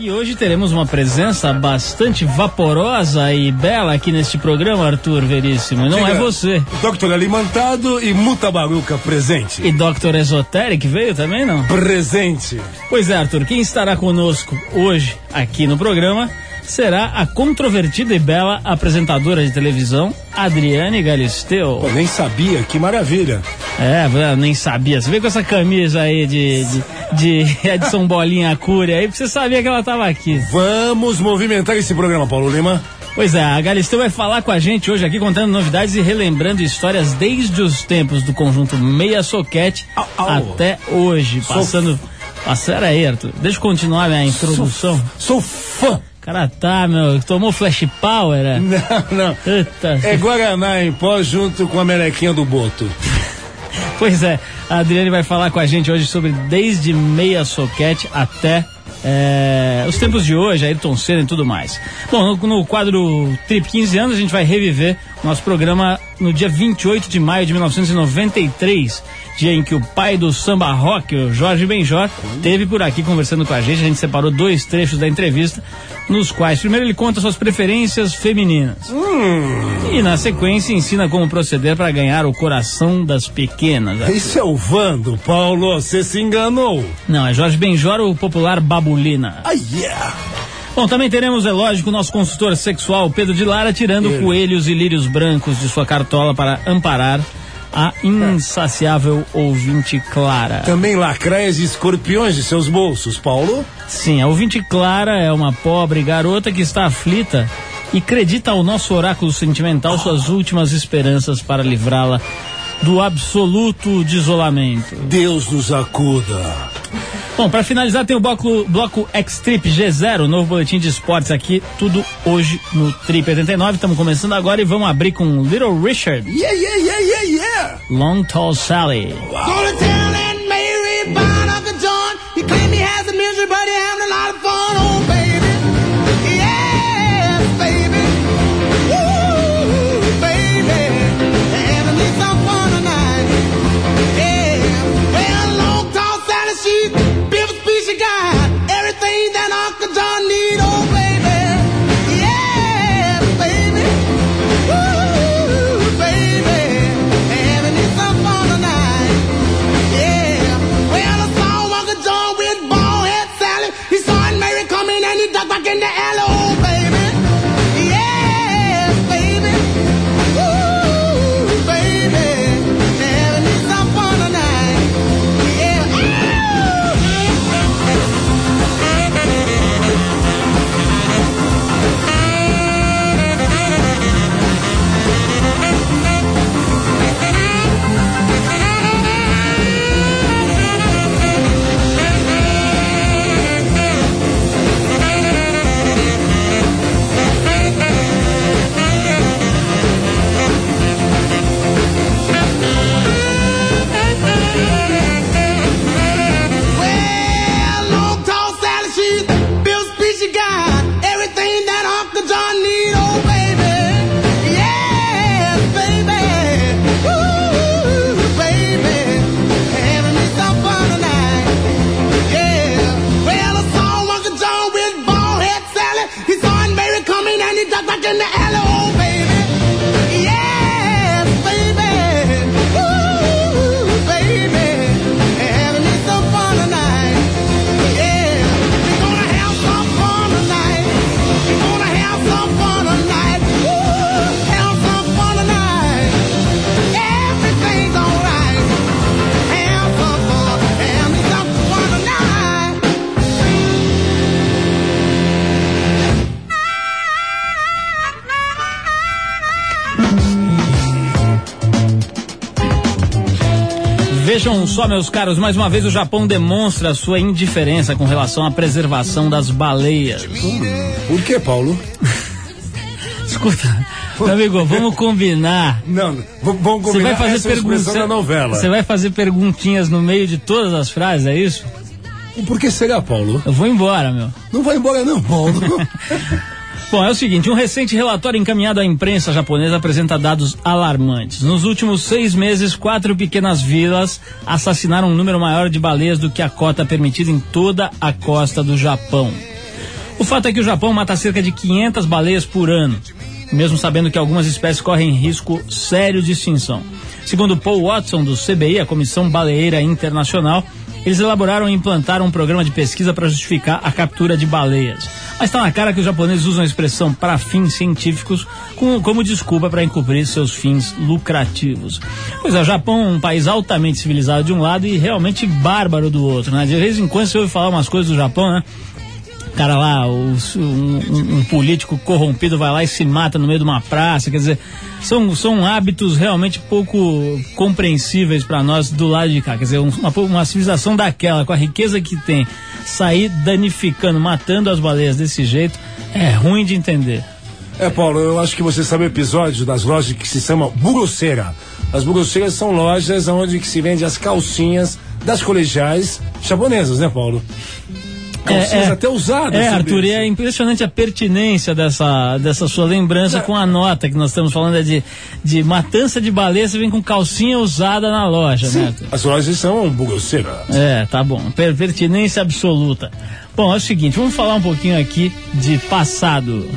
E hoje teremos uma presença bastante vaporosa e bela aqui neste programa, Arthur Veríssimo. Não Diga, é você. Dr. Alimentado e Mutabaruca presente. E Dr. Esoteric veio também, não? Presente. Pois é, Arthur, quem estará conosco hoje aqui no programa será a controvertida e bela apresentadora de televisão, Adriane Galisteu. Pô, nem sabia, que maravilha. É, nem sabia. Você veio com essa camisa aí de, de, de Edson Bolinha Cúria aí, porque você sabia que ela estava aqui. Vamos movimentar esse programa, Paulo Lima. Pois é, a Galisteu vai falar com a gente hoje aqui contando novidades e relembrando histórias desde os tempos do conjunto Meia Soquete Au, au. até hoje, Sou passando... Passando aí, Arthur. Deixa eu continuar minha introdução. Sou fã. Cara, tá, meu, tomou flash power, é? Não, não. Eita. É Guaraná em pó junto com a melequinha do Boto. Pois é, a Adriane vai falar com a gente hoje sobre desde meia soquete até é, os tempos de hoje, Ayrton Senna e tudo mais. Bom, no, no quadro Trip 15 anos, a gente vai reviver nosso programa no dia 28 de maio de 1993, dia em que o pai do samba rock, o Jorge Benjor, teve por aqui conversando com a gente. A gente separou dois trechos da entrevista, nos quais, primeiro, ele conta suas preferências femininas. E na sequência ensina como proceder para ganhar o coração das pequenas. Isso é o Vando, Paulo. Você se enganou. Não, é Jorge Benjor, o popular Babulina. Ah, yeah. Bom, também teremos, é lógico, o nosso consultor sexual, Pedro de Lara, tirando Ele. coelhos e lírios brancos de sua cartola para amparar a insaciável ouvinte Clara. Também lacraias e escorpiões de seus bolsos, Paulo. Sim, a ouvinte Clara é uma pobre garota que está aflita e acredita ao nosso oráculo sentimental suas últimas esperanças para livrá-la do absoluto desolamento. Deus nos acuda. Bom, para finalizar tem o bloco, bloco X-Trip G0, novo boletim de esportes aqui, tudo hoje no Trip 89. Estamos começando agora e vamos abrir com Little Richard, Yeah, yeah, yeah, yeah, yeah. Long Tall Sally. Go sky. Vejam só, meus caros, mais uma vez o Japão demonstra sua indiferença com relação à preservação das baleias. Por que, Paulo? Escuta, meu amigo, vamos combinar. Não, vamos Você combinar vai fazer perguntas. da novela. Você vai fazer perguntinhas no meio de todas as frases, é isso? E por que será, Paulo? Eu vou embora, meu. Não vai embora não, Paulo. Bom, é o seguinte, um recente relatório encaminhado à imprensa japonesa apresenta dados alarmantes. Nos últimos seis meses, quatro pequenas vilas assassinaram um número maior de baleias do que a cota permitida em toda a costa do Japão. O fato é que o Japão mata cerca de 500 baleias por ano, mesmo sabendo que algumas espécies correm risco sério de extinção. Segundo Paul Watson, do CBI, a Comissão Baleeira Internacional, eles elaboraram e implantaram um programa de pesquisa para justificar a captura de baleias. Mas está na cara que os japoneses usam a expressão para fins científicos como, como desculpa para encobrir seus fins lucrativos. Pois é, o Japão é um país altamente civilizado de um lado e realmente bárbaro do outro, né? De vez em quando você ouve falar umas coisas do Japão, né? Cara lá, o, um, um, político corrompido vai lá e se mata no meio de uma praça, quer dizer, são, são hábitos realmente pouco compreensíveis para nós do lado de cá, quer dizer, uma, uma civilização daquela, com a riqueza que tem, sair danificando, matando as baleias desse jeito, é ruim de entender. É, Paulo, eu acho que você sabe o episódio das lojas que se chama Buroceira. As burosseiras são lojas onde que se vende as calcinhas das colegiais japonesas, né, Paulo? Calcinhas é, é, até usadas. É, Arthur, e é impressionante a pertinência dessa, dessa sua lembrança Não. com a nota que nós estamos falando é de, de matança de baleia, você vem com calcinha usada na loja, Sim, né? As lojas são grosseira. É, tá bom. Per pertinência absoluta. Bom, é o seguinte, vamos falar um pouquinho aqui de passado.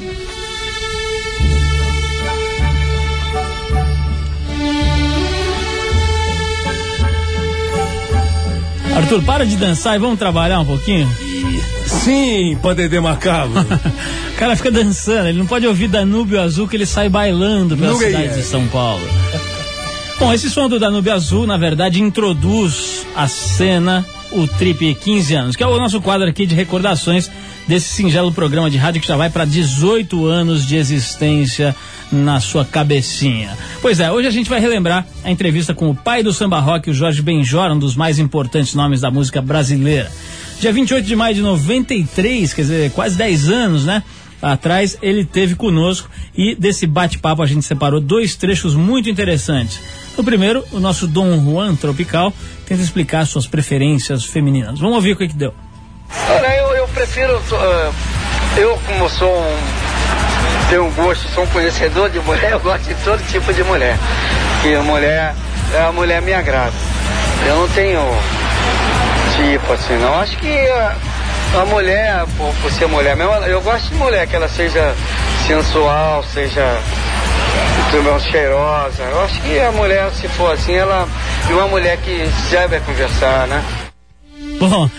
Arthur, para de dançar e vamos trabalhar um pouquinho? Sim, Padedê Macabro. o cara fica dançando, ele não pode ouvir Danúbio Azul que ele sai bailando pela Nunca cidade é. de São Paulo. Bom, esse som do Danúbio Azul, na verdade, introduz a cena, o Trip 15 anos, que é o nosso quadro aqui de recordações desse singelo programa de rádio que já vai para 18 anos de existência na sua cabecinha. Pois é, hoje a gente vai relembrar a entrevista com o pai do samba rock, o Jorge Benjor, um dos mais importantes nomes da música brasileira. Dia 28 de maio de 93, quer dizer, quase 10 anos, né? Atrás, ele teve conosco e desse bate-papo a gente separou dois trechos muito interessantes. No primeiro, o nosso Dom Juan Tropical tenta explicar suas preferências femininas. Vamos ouvir o que, que deu. Olha, eu, eu prefiro. Uh, eu, como sou um tenho um gosto, sou um conhecedor de mulher, eu gosto de todo tipo de mulher. Que a mulher, a mulher me agrada. Eu não tenho tipo assim, não. Acho que a, a mulher, por, por, ser mulher mesmo, eu gosto de mulher, que ela seja sensual, seja cheirosa. Eu acho que a mulher, se for assim, ela é uma mulher que serve a conversar, né? Bom,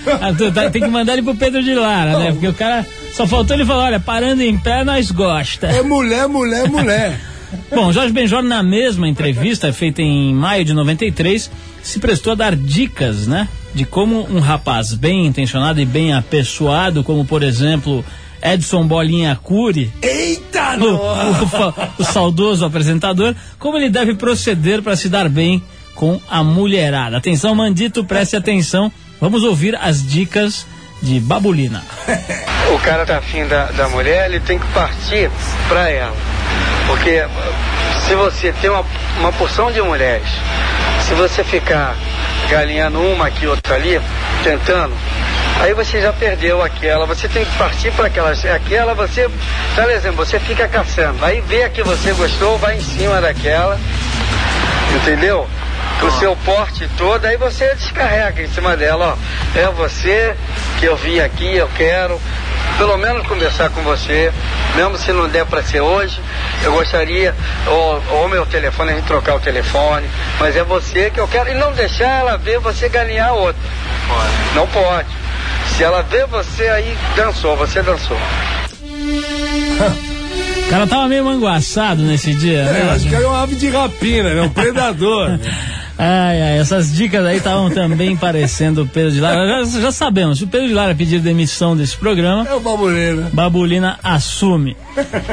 tá, tem que mandar ele pro Pedro de Lara, né? Porque o cara só faltou ele falar, olha, parando em pé nós gosta. É mulher, mulher, mulher. Bom, Jorge Benjor, na mesma entrevista, feita em maio de 93, se prestou a dar dicas, né? De como um rapaz bem intencionado e bem apessoado, como por exemplo Edson Bolinha Cury. Eita, o, o, o, o saudoso apresentador, como ele deve proceder para se dar bem com a mulherada. Atenção, Mandito, preste atenção. Vamos ouvir as dicas de Babulina. o cara tá afim da, da mulher, ele tem que partir para ela. Porque se você tem uma, uma porção de mulheres, se você ficar galinhando uma aqui, outra ali, tentando, aí você já perdeu aquela, você tem que partir para aquela, aquela você, por exemplo, você fica caçando, aí vê a que você gostou, vai em cima daquela, entendeu? o seu porte todo, aí você descarrega em cima dela, ó. É você que eu vim aqui, eu quero pelo menos conversar com você, mesmo se não der para ser hoje, eu gostaria, ou, ou meu telefone, a gente trocar o telefone, mas é você que eu quero, e não deixar ela ver você ganhar outra. Pode. Não pode. Se ela vê você aí, dançou, você dançou. O cara tava meio manguaçado nesse dia, é, né? Acho que era uma ave de rapina, né? Um predador. Ai, ai, essas dicas aí estavam também parecendo o Pedro de Lara. Já, já, sabemos, se o Pedro de Lara pedir demissão desse programa. É o Babulina. Babulina assume.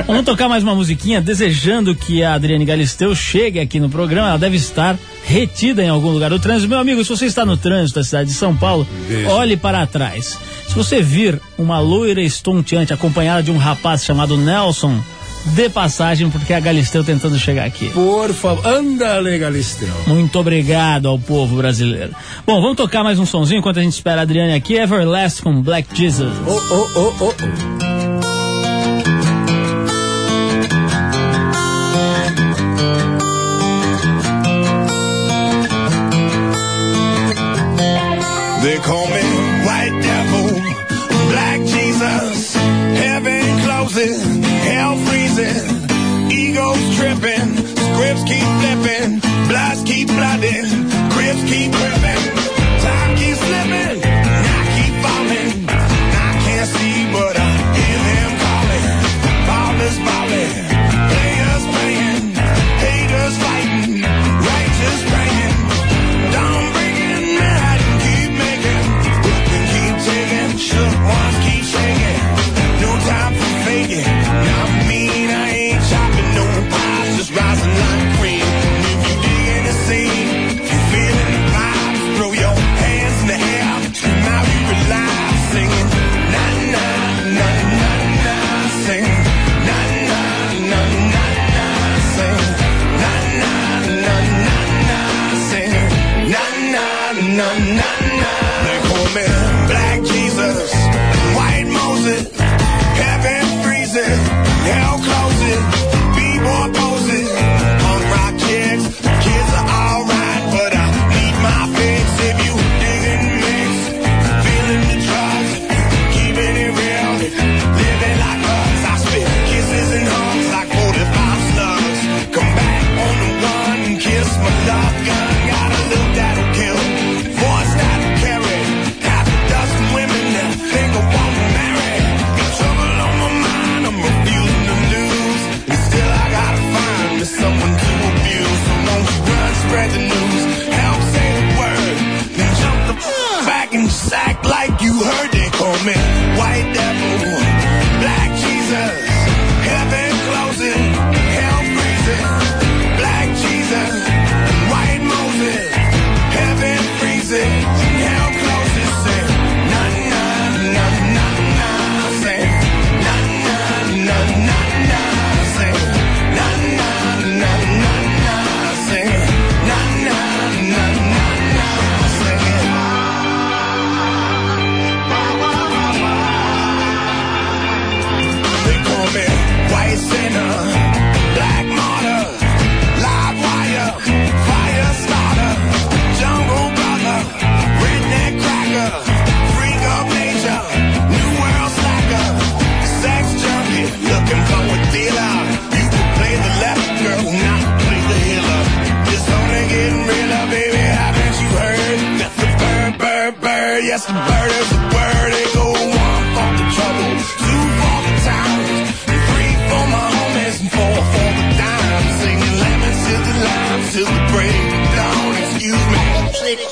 Vamos tocar mais uma musiquinha, desejando que a Adriane Galisteu chegue aqui no programa. Ela deve estar retida em algum lugar do trânsito. Meu amigo, se você está no trânsito da cidade de São Paulo, olhe para trás. Se você vir uma loira estonteante acompanhada de um rapaz chamado Nelson de passagem, porque é a Galisteu tentando chegar aqui. Por favor, anda, Galisteu. Muito obrigado ao povo brasileiro. Bom, vamos tocar mais um sonzinho enquanto a gente espera a Adriane aqui. Everlast com Black Jesus. Oh, oh, oh, oh. They call me White Devil, Black Jesus. closing, hell keep flipping, bloods keep flooding, grips keep gripping, white sinner, black martyr,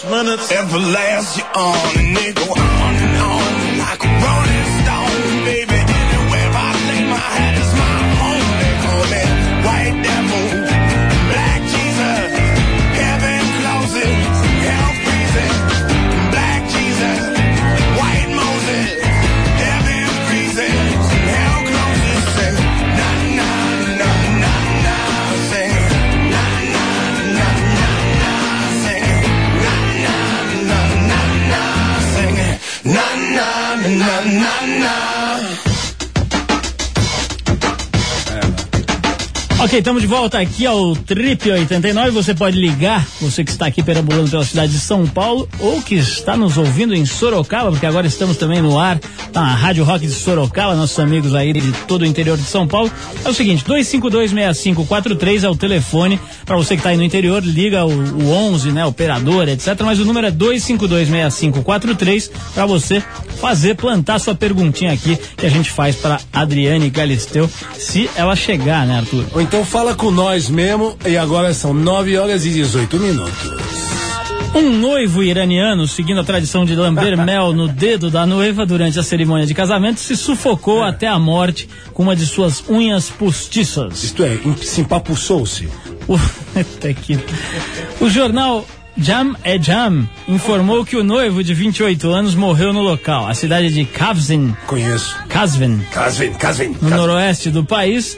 minutes everlast you on, and they go on and on like a rolling stone, baby. Ok, estamos de volta aqui ao Trip 89. Você pode ligar, você que está aqui perambulando pela cidade de São Paulo ou que está nos ouvindo em Sorocaba, porque agora estamos também no ar na Rádio Rock de Sorocaba, nossos amigos aí de todo o interior de São Paulo. É o seguinte, 2526543 é o telefone para você que está aí no interior, liga o, o 11, né, operador, etc. Mas o número é 2526543 para você fazer, plantar sua perguntinha aqui que a gente faz para Adriane Galisteu, se ela chegar, né, Arthur? Ou então fala com nós mesmo, e agora são 9 horas e 18 minutos. Um noivo iraniano, seguindo a tradição de lamber mel no dedo da noiva durante a cerimônia de casamento, se sufocou até a morte com uma de suas unhas postiças. Isto é, se empapuçou-se. O, o jornal Jam é Jam informou que o noivo de 28 anos morreu no local. A cidade de Kazvin, Conheço. Kazvin Casvin, Casvin, no Casvin. noroeste do país,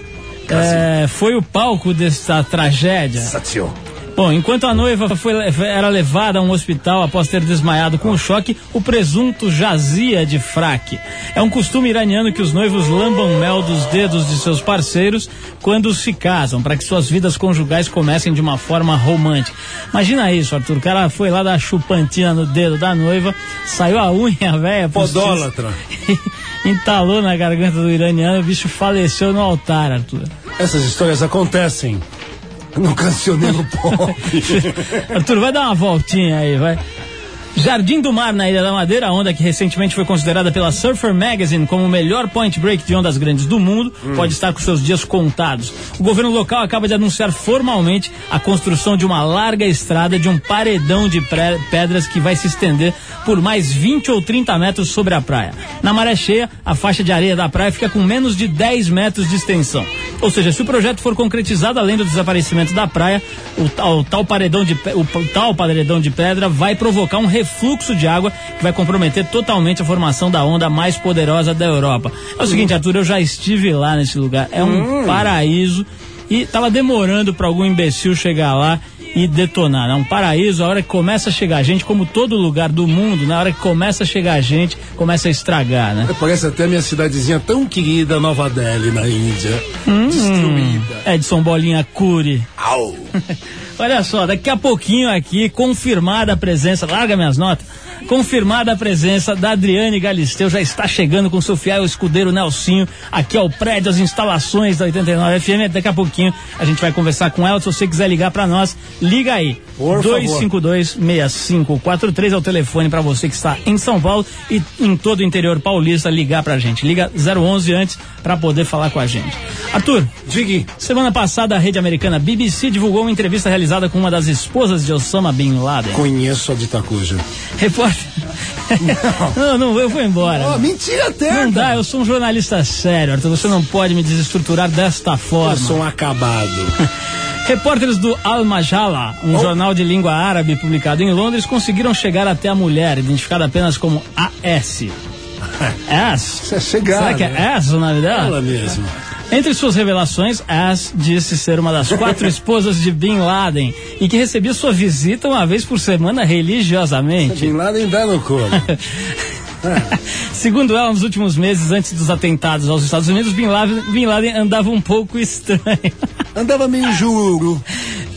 é, foi o palco desta tragédia. Satio. Bom, enquanto a noiva foi, era levada a um hospital após ter desmaiado com o choque, o presunto jazia de fraque. É um costume iraniano que os noivos lambam mel dos dedos de seus parceiros quando se casam, para que suas vidas conjugais comecem de uma forma romântica. Imagina isso, Arthur. O cara foi lá dar chupantina no dedo da noiva, saiu a unha velha. Podólatra. entalou na garganta do iraniano, o bicho faleceu no altar, Arthur. Essas histórias acontecem no cancioneiro pop. Arthur, vai dar uma voltinha aí, vai. Jardim do Mar, na Ilha da Madeira, a onda que recentemente foi considerada pela Surfer Magazine como o melhor point break de ondas grandes do mundo, pode estar com seus dias contados. O governo local acaba de anunciar formalmente a construção de uma larga estrada de um paredão de pedras que vai se estender por mais 20 ou 30 metros sobre a praia. Na maré cheia, a faixa de areia da praia fica com menos de 10 metros de extensão. Ou seja, se o projeto for concretizado, além do desaparecimento da praia, o tal, o tal paredão de o tal paredão de pedra vai provocar um refluxo de água que vai comprometer totalmente a formação da onda mais poderosa da Europa. É o seguinte, Arthur, eu já estive lá nesse lugar. É um paraíso e tava demorando para algum imbecil chegar lá e detonar. É um paraíso, a hora que começa a chegar gente, como todo lugar do mundo, na hora que começa a chegar gente, começa a estragar, né? Parece até minha cidadezinha tão querida, Nova Delhi, na Índia. Destruída. Edson Bolinha Cury. Au! Olha só, daqui a pouquinho aqui, confirmada a presença, larga minhas notas, confirmada a presença da Adriane Galisteu, já está chegando com seu fiel escudeiro Nelsinho, aqui ao prédio, as instalações da 89 FM, daqui a pouquinho a gente vai conversar com ela, se você quiser ligar para nós, liga aí. Por favor. 252-6543 é o telefone para você que está em São Paulo e em todo o interior paulista ligar pra gente. Liga 011 antes para poder falar com a gente. Arthur, Diga. Semana passada, a rede americana BBC divulgou uma entrevista realizada com uma das esposas de Osama Bin Laden. Conheço a de Itacuja. Repórter. Não, não, eu vou embora. Oh, mentira até! Não dá, eu sou um jornalista sério, Arthur. Você não pode me desestruturar desta Eu forma. sou um acabado. Repórteres do Al Majala, um jornal de língua árabe publicado em Londres, conseguiram chegar até a mulher, identificada apenas como AS. As? É chegado, Será que é né? As o nome dela? Ela mesmo. Entre suas revelações, As disse ser uma das quatro esposas de Bin Laden e que recebia sua visita uma vez por semana religiosamente. Bin Laden dá no couro. Segundo ela, nos últimos meses antes dos atentados aos Estados Unidos, Bin Laden, Bin Laden andava um pouco estranho. Andava meio juro.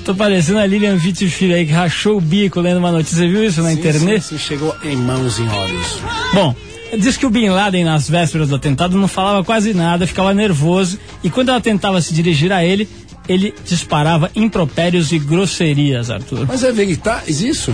Tô parecendo a Lilian Vitti Filho aí que rachou o bico lendo uma notícia. Você viu isso na internet? Sim, sim, chegou em mãos em olhos. Bom, diz que o Bin Laden, nas vésperas do atentado, não falava quase nada, ficava nervoso e quando ela tentava se dirigir a ele, ele disparava impropérios e grosserias, Arthur. Mas é veritas isso?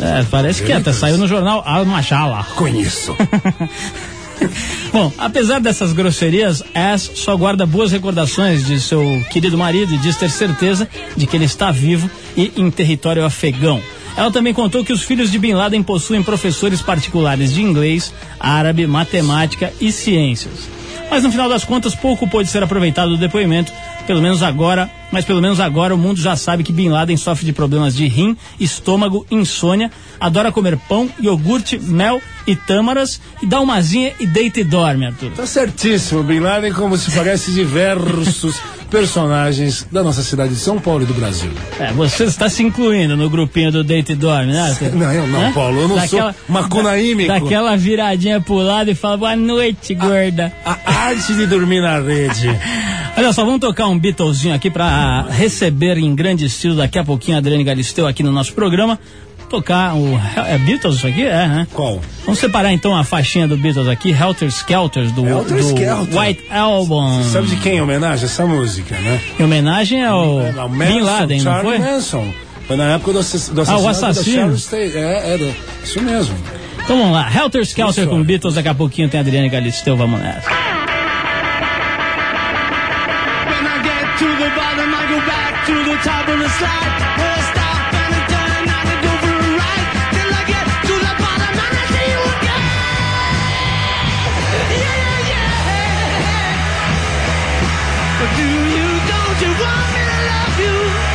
É, parece que até saiu no jornal Al Majala. Conheço. Bom, apesar dessas grosserias, Ass só guarda boas recordações de seu querido marido e diz ter certeza de que ele está vivo e em território afegão. Ela também contou que os filhos de Bin Laden possuem professores particulares de inglês, árabe, matemática e ciências. Mas no final das contas, pouco pôde ser aproveitado do depoimento, pelo menos agora, mas pelo menos agora o mundo já sabe que Bin Laden sofre de problemas de rim, estômago, insônia, adora comer pão, iogurte, mel e tâmaras, e dá uma asinha e deita e dorme, Arthur. Tá certíssimo, Bin Laden, como se parece diversos personagens da nossa cidade de São Paulo e do Brasil. É, você está se incluindo no grupinho do deita e dorme, né? Arthur? Não, eu não, Hã? Paulo, eu não sou macunaímico. da- Daquela viradinha pro lado e fala, boa noite, gorda. A arte de dormir na rede. Olha só, vamos tocar um Beatlesinho aqui pra receber em grande estilo daqui a pouquinho a Adriane Galisteu aqui no nosso programa. Tocar o. É Beatles isso aqui? É, né? Qual? Vamos separar então a faixinha do Beatles aqui, Helter Skelter, do, Helter do Skelter. White Album. Sabe de quem é homenagem essa música, né? Em homenagem ao Ao Bin Laden, não foi? Manson. Foi na época do, assass do Ah, o assassinato assassino. Sharon Tate. É, era. Isso mesmo. Então vamos lá, Helter Skelter Isso, com. Beatles, daqui a pouquinho tem a Adriane Galisteu, vamos nessa. Top of the slide. I stop and I turn and I go for a ride. Till I get to the bottom and I see you again. Yeah, yeah, yeah. Do you, don't you want me to love you?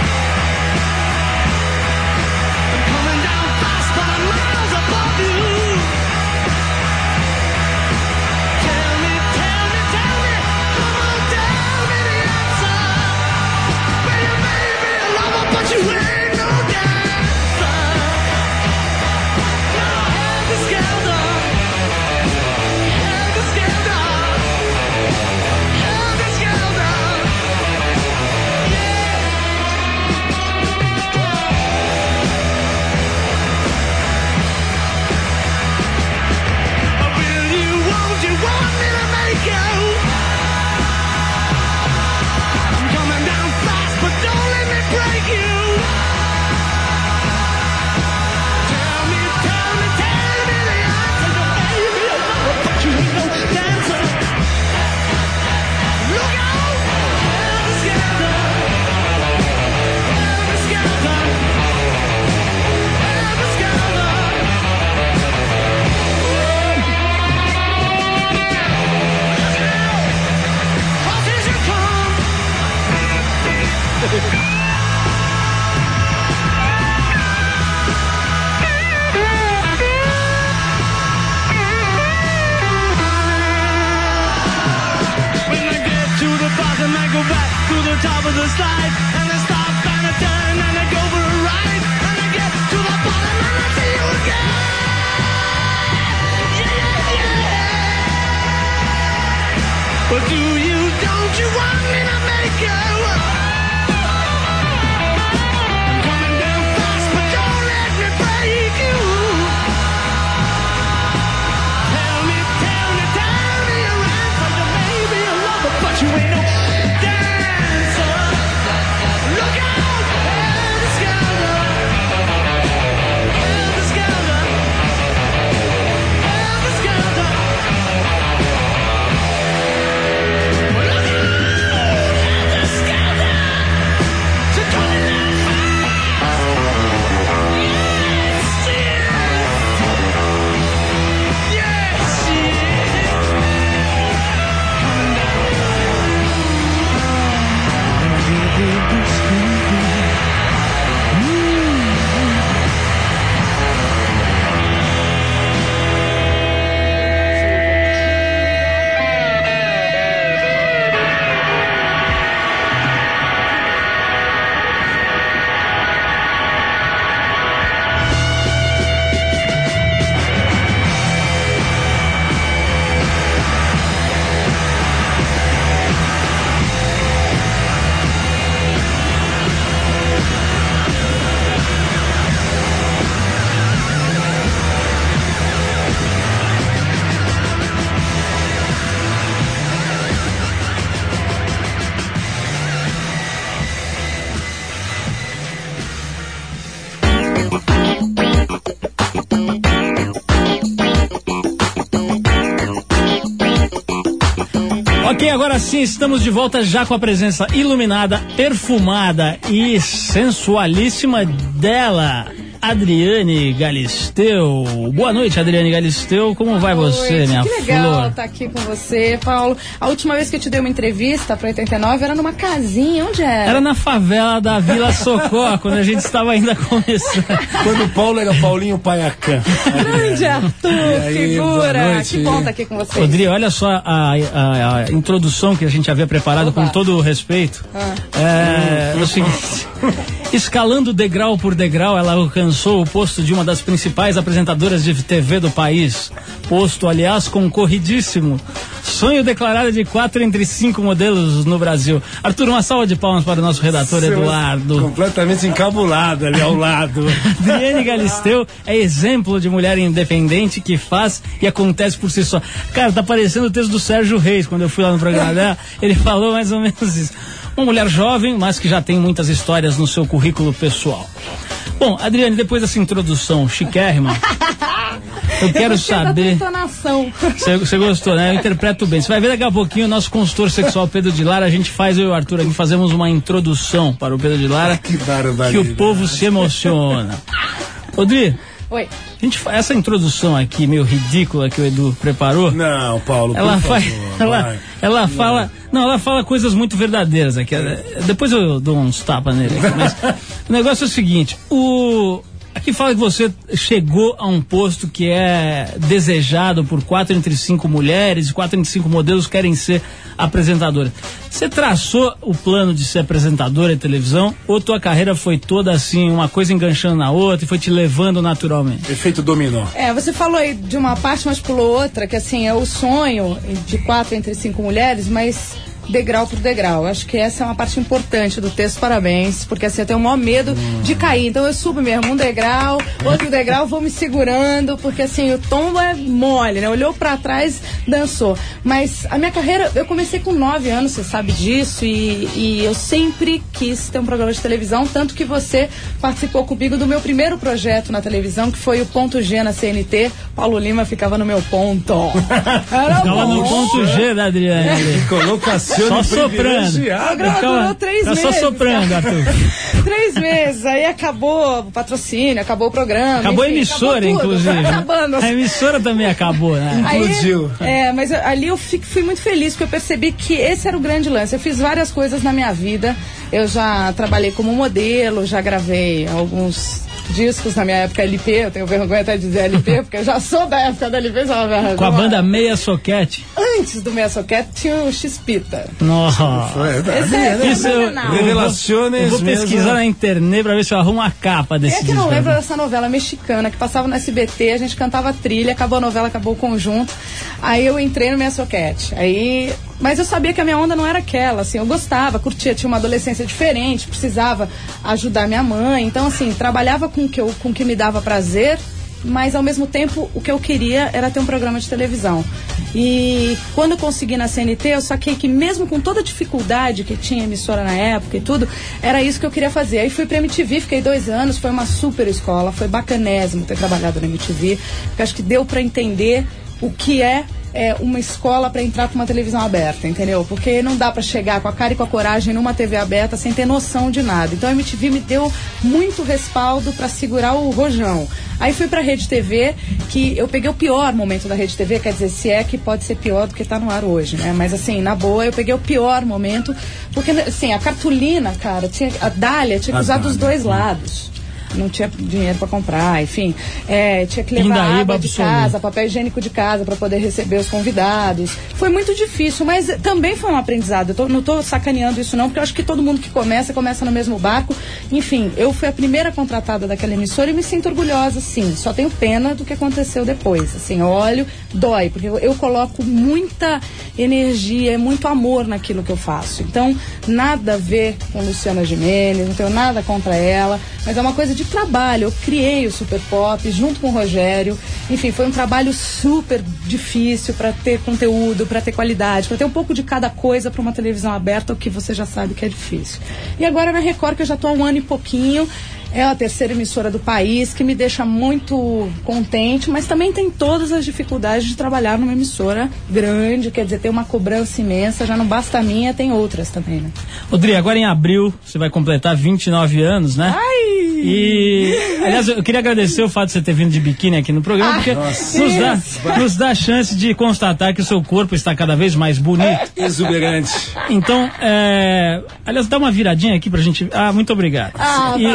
Don't you want me to make you? Agora sim estamos de volta já com a presença iluminada, perfumada e sensualíssima dela, Adriane Galisteu. Boa noite, Adriane Galisteu. Como vai você, Noite. minha Que legal estar aqui com você, Paulo. A última vez que eu te dei uma entrevista para 89 era numa casinha. Onde era? Era na favela da Vila Socorro, quando a gente estava ainda começando. Quando o Paulo era Paulinho Paiacã. Grande Arthur, aí, boa figura. Que bom estar aqui com você. Rodri, olha só a, a- a introdução que a gente havia preparado Opa. com todo o respeito. Ah. É, é o seguinte: escalando degrau por degrau, ela alcançou o posto de uma das principais apresentadoras de TV do país. Posto, aliás, concorridíssimo. Sonho declarado de quatro entre cinco modelos no Brasil. Arthur, uma salva de palmas para o nosso redator Eduardo. Completamente encabulado ali ao lado. Adriane Galisteu é exemplo de mulher independente que faz e acontece por si só. Cara, tá parecendo o texto do Sérgio Reis, quando eu fui lá no programa dela, ele falou mais ou menos isso. Uma mulher jovem, mas que já tem muitas histórias no seu currículo pessoal. Bom, Adriane, depois dessa introdução chiquérrima, eu quero tua saber. Você você gostou, né? Eu interpreto bem. Você vai ver daqui a pouquinho o nosso consultor sexual Pedro de Lara. A gente faz, eu e o Arthur aqui, fazemos uma introdução para o Pedro de Lara. Que barbaridade. Que o povo se emociona. Rodri, Oi. a gente, essa introdução aqui, meio ridícula, que o Edu preparou. Não, Paulo, Ela por faz, favor, ela, vai. ela fala, não, ela fala coisas muito verdadeiras aqui. Depois eu dou uns tapas nele. aqui, Mas o negócio é o seguinte: o aqui fala que você chegou a um posto que é desejado por quatro entre cinco mulheres, e quatro entre cinco modelos querem ser apresentadoras. Você traçou o plano de ser apresentadora de televisão ou tua carreira foi toda assim, uma coisa enganchando na outra e foi te levando naturalmente? Efeito dominó. É, você falou aí de uma parte, mas pulou outra, que assim, é o sonho de quatro entre cinco mulheres, mas degrau por degrau. Acho que essa é uma parte importante do texto, parabéns, porque assim, eu tenho o maior medo de cair. Então eu subo mesmo um degrau, outro degrau, vou me segurando, porque assim, o tombo é mole, né? Olhou pra trás, dançou. Mas a minha carreira, eu comecei com nove anos, você sabe disso, e, e eu sempre quis ter um programa de televisão, tanto que você participou comigo do meu primeiro projeto na televisão, que foi o Ponto G na CNT. Paulo Lima ficava no meu ponto. Era Ficava no ponto G da Adriane. Colocação Só soprando. durou três tá só meses, soprando, cara. Arthur. Três meses, aí acabou o patrocínio, acabou o programa. Acabou a enfim, emissora, acabou inclusive. né? acabando. A emissora também acabou, né? Explodiu. é, mas eu- ali eu fui muito feliz porque eu percebi que esse era o grande lance. Eu fiz várias coisas na minha vida. Eu já trabalhei como modelo, já gravei alguns discos na minha época LP, eu tenho vergonha até de dizer LP, porque eu já sou da época da LP, só uma Com a banda Meia Soquete. Antes do Meia Soquete tinha o X-Pita. Nossa. Esse é Isso eu, fenomenal. eu vou, eu vou mesmo. pesquisar na internet pra ver se eu arrumo a capa desse É que eu não lembro dessa novela mexicana que passava no SBT, a gente cantava trilha, acabou a novela, acabou o conjunto. Aí eu entrei no Minha Soquete. Aí. Mas eu sabia que a minha onda não era aquela, assim, eu gostava, curtia, tinha uma adolescência diferente, precisava ajudar minha mãe. Então, assim, trabalhava com que, eu, com que me dava prazer, mas ao mesmo tempo o que eu queria era ter um programa de televisão. E quando eu consegui na CNT, eu saquei que mesmo com toda a dificuldade que tinha emissora na época e tudo, era isso que eu queria fazer. Aí fui pra MTV, fiquei dois anos, foi uma super escola, foi bacanésimo ter trabalhado na MTV, porque acho que deu pra entender o que é é, uma escola para entrar com uma televisão aberta, entendeu? Porque não dá para chegar com a cara e com a coragem numa TV aberta sem ter noção de nada. Então a MTV me deu muito respaldo para segurar o rojão. Aí fui para Rede TV, que eu peguei o pior momento da Rede TV, quer dizer, se é que pode ser pior do que tá no ar hoje, né? Mas assim, na boa, eu peguei o pior momento, porque assim, a cartolina, cara, tinha, a Dália tinha que A usar dos dois lados. Não tinha dinheiro para comprar, enfim. É, tinha que levar Pindaíba água de casa, papel higiênico de casa para poder receber os convidados. Foi muito difícil, mas também foi um aprendizado. Eu tô- não estou sacaneando isso não, porque eu acho que todo mundo que começa, começa no mesmo barco. Enfim, eu fui a primeira contratada daquela emissora e me sinto orgulhosa, sim. Só tenho pena do que aconteceu depois. Assim, eu olho, dói, porque eu, eu coloco muita energia, muito amor naquilo que eu faço. Então, nada a ver com Luciana Gimenez, não tenho nada contra ela, mas é uma coisa de trabalho. Eu criei o Super Pop junto com o Rogério. Enfim, foi um trabalho super difícil para ter conteúdo, para ter qualidade, para ter um pouco de cada coisa para uma televisão aberta, o que você já sabe que é difícil. E agora na Record, que eu já estou há um ano e pouquinho, é a terceira emissora do país, que me deixa muito contente, mas também tem todas as dificuldades de trabalhar numa emissora grande, quer dizer, tem uma cobrança imensa, já não basta a minha, tem outras também, né? Rodrigo, agora em abril você vai completar 29 anos, né? Ai! E, aliás, eu queria agradecer o fato de você ter vindo de biquíni aqui no programa, porque nos dá, nos dá a chance de constatar que o seu corpo está cada vez mais bonito. Exuberante. Então, é, aliás, dá uma viradinha aqui pra gente. Ah, muito obrigado. Ah, e,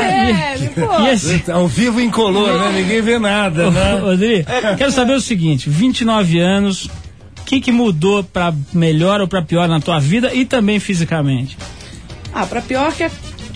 Fred, pô. e esse, Ao vivo em color, né? Ninguém vê nada, né? Rodrigo, quero saber o seguinte: 29 anos, o que, que mudou pra melhor ou pra pior na tua vida e também fisicamente? Ah, pra pior que a,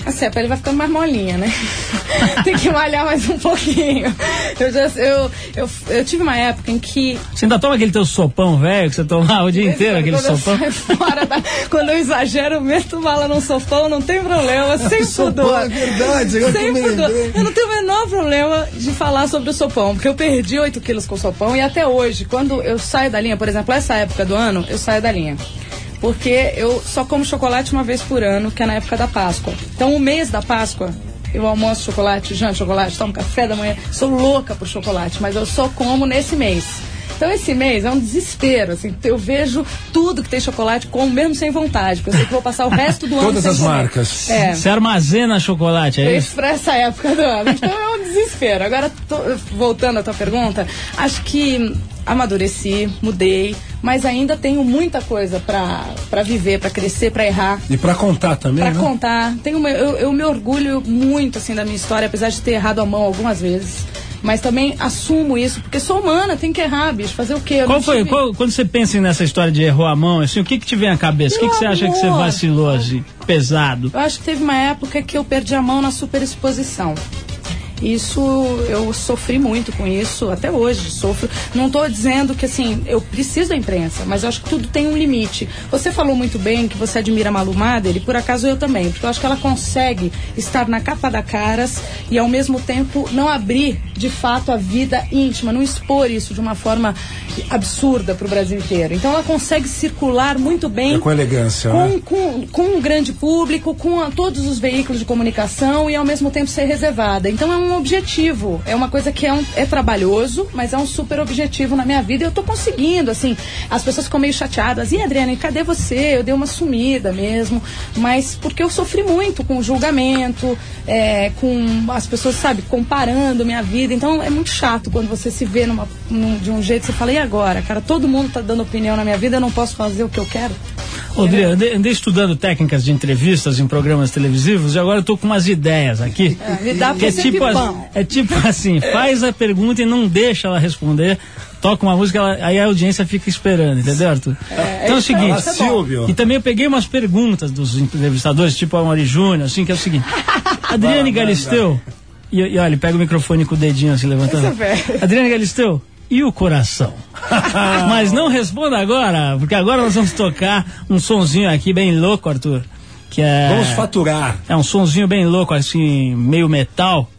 assim, a pele vai ficando mais molinha, né? Tem que malhar mais um pouquinho. Eu, já, eu, eu, eu tive uma época em que Você ainda toma aquele teu sopão velho que você tomava o dia inteiro, aquele quando eu sopão? fora da- quando eu exagero, eu meto bala num sopão, não tem problema, sem pudor. é verdade, sem eu me pudor. lembrei. Eu não tenho o menor problema de falar sobre o sopão, porque eu perdi 8 quilos com o sopão e até hoje, quando eu saio da linha, por exemplo, essa época do ano, eu saio da linha. Porque eu só como chocolate uma vez por ano, que é na época da Páscoa. Então, o mês da Páscoa, eu almoço chocolate, janto chocolate, tomo café da manhã. Sou louca por chocolate, mas eu só como nesse mês. Então esse mês é um desespero, assim, eu vejo tudo que tem chocolate como mesmo sem vontade, porque eu sei que vou passar o resto do ano Todas sem as comer. marcas. É. Você armazena chocolate, é Isso isso? pra essa época do ano. Então é um desespero. Agora, tô- voltando à tua pergunta, acho que amadureci, mudei, mas ainda tenho muita coisa pra pra viver, pra crescer, pra errar. E pra contar também, Pra né? contar, tenho, uma- eu, eu me orgulho muito assim da minha história, apesar de ter errado a mão algumas vezes. Mas também assumo isso, porque sou humana, tenho que errar, bicho. Fazer o quê? Eu Qual foi, tive- qual- quando você pensa nessa história de errou a mão, assim, o que que te vem à cabeça? O que, que você acha que você vacilou, assim, pesado? Eu acho que teve uma época que eu perdi a mão na superexposição. Isso, eu sofri muito com isso, até hoje sofro. Não estou dizendo que, assim, eu preciso da imprensa, mas eu acho que tudo tem um limite. Você falou muito bem que você admira a Malu Mader, e por acaso eu também, porque eu acho que ela consegue estar na capa da Caras e, ao mesmo tempo, não abrir, de fato, a vida íntima, não expor isso de uma forma absurda para o Brasil inteiro. Então, ela consegue circular muito bem É com elegância, com, né? com, com um grande público, com a- todos os veículos de comunicação e ao mesmo tempo ser reservada. Então é um objetivo, é uma coisa que é, um- é trabalhoso, mas é um super objetivo na minha vida e eu tô conseguindo, assim. As pessoas ficam meio chateadas, e Adriane, cadê você? Eu dei uma sumida mesmo, mas porque eu sofri muito com o julgamento, é, com as pessoas, sabe, comparando minha vida. Então é muito chato quando você se vê numa, num- de um jeito, você fala, e agora? Cara, todo mundo tá dando opinião na minha vida, eu não posso fazer o que eu quero. Ô, andei, andei estudando técnicas de entrevistas em programas televisivos e agora eu tô com umas ideias aqui. me dá que é tipo, ser é tipo assim, faz a pergunta e não deixa ela responder. Toca uma música, ela- aí a audiência fica esperando, entendeu, Arthur? então é o seguinte. Silvio. E também eu peguei umas perguntas dos entrevistadores, tipo a Mari Júnior, assim, que é o seguinte. Adriane Galisteu. E, e olha, pega o microfone com o dedinho assim levantando. Adriane Galisteu, e o coração? Mas não responda agora, porque agora nós vamos tocar um sonzinho aqui bem louco, Arthur. Que é. Vamos faturar. É um sonzinho bem louco, assim, meio metal.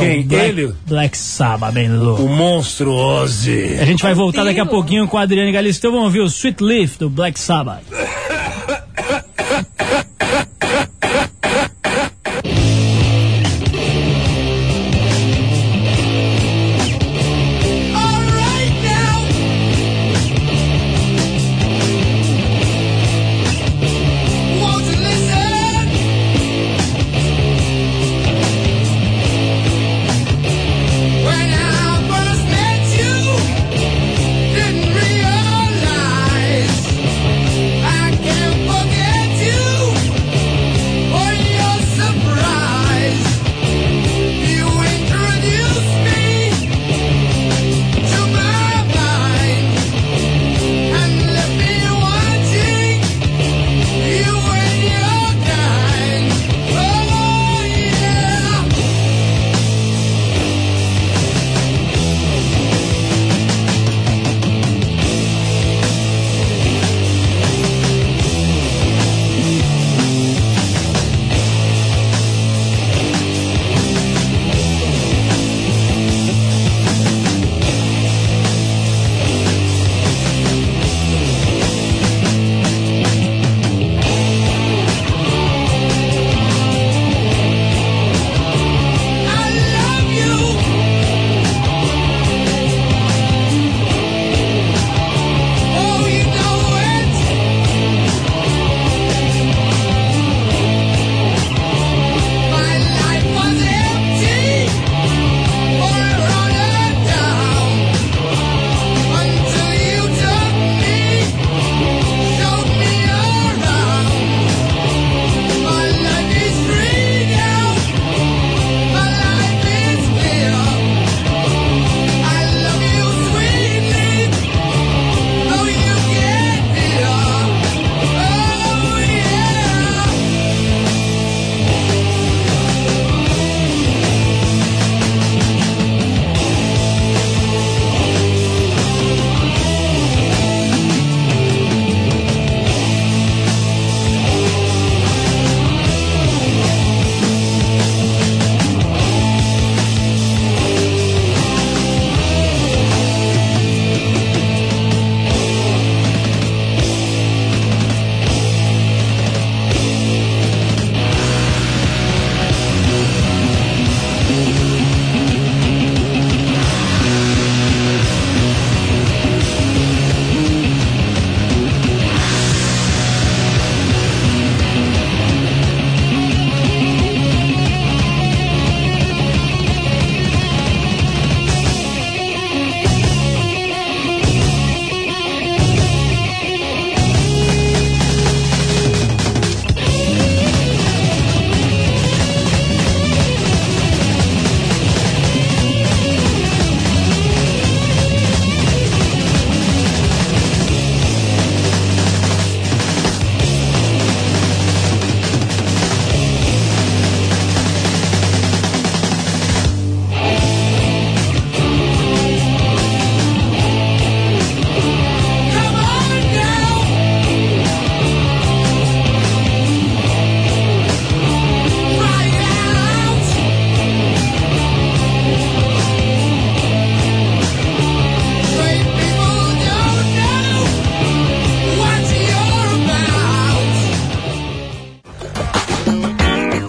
É Quem? o Black, Ele? Black Sabbath, bem louco. O monstro Ozzy. A gente vai voltar daqui a pouquinho com a Adriane Galisteu. Vamos ouvir o Sweet Leaf do Black Sabbath.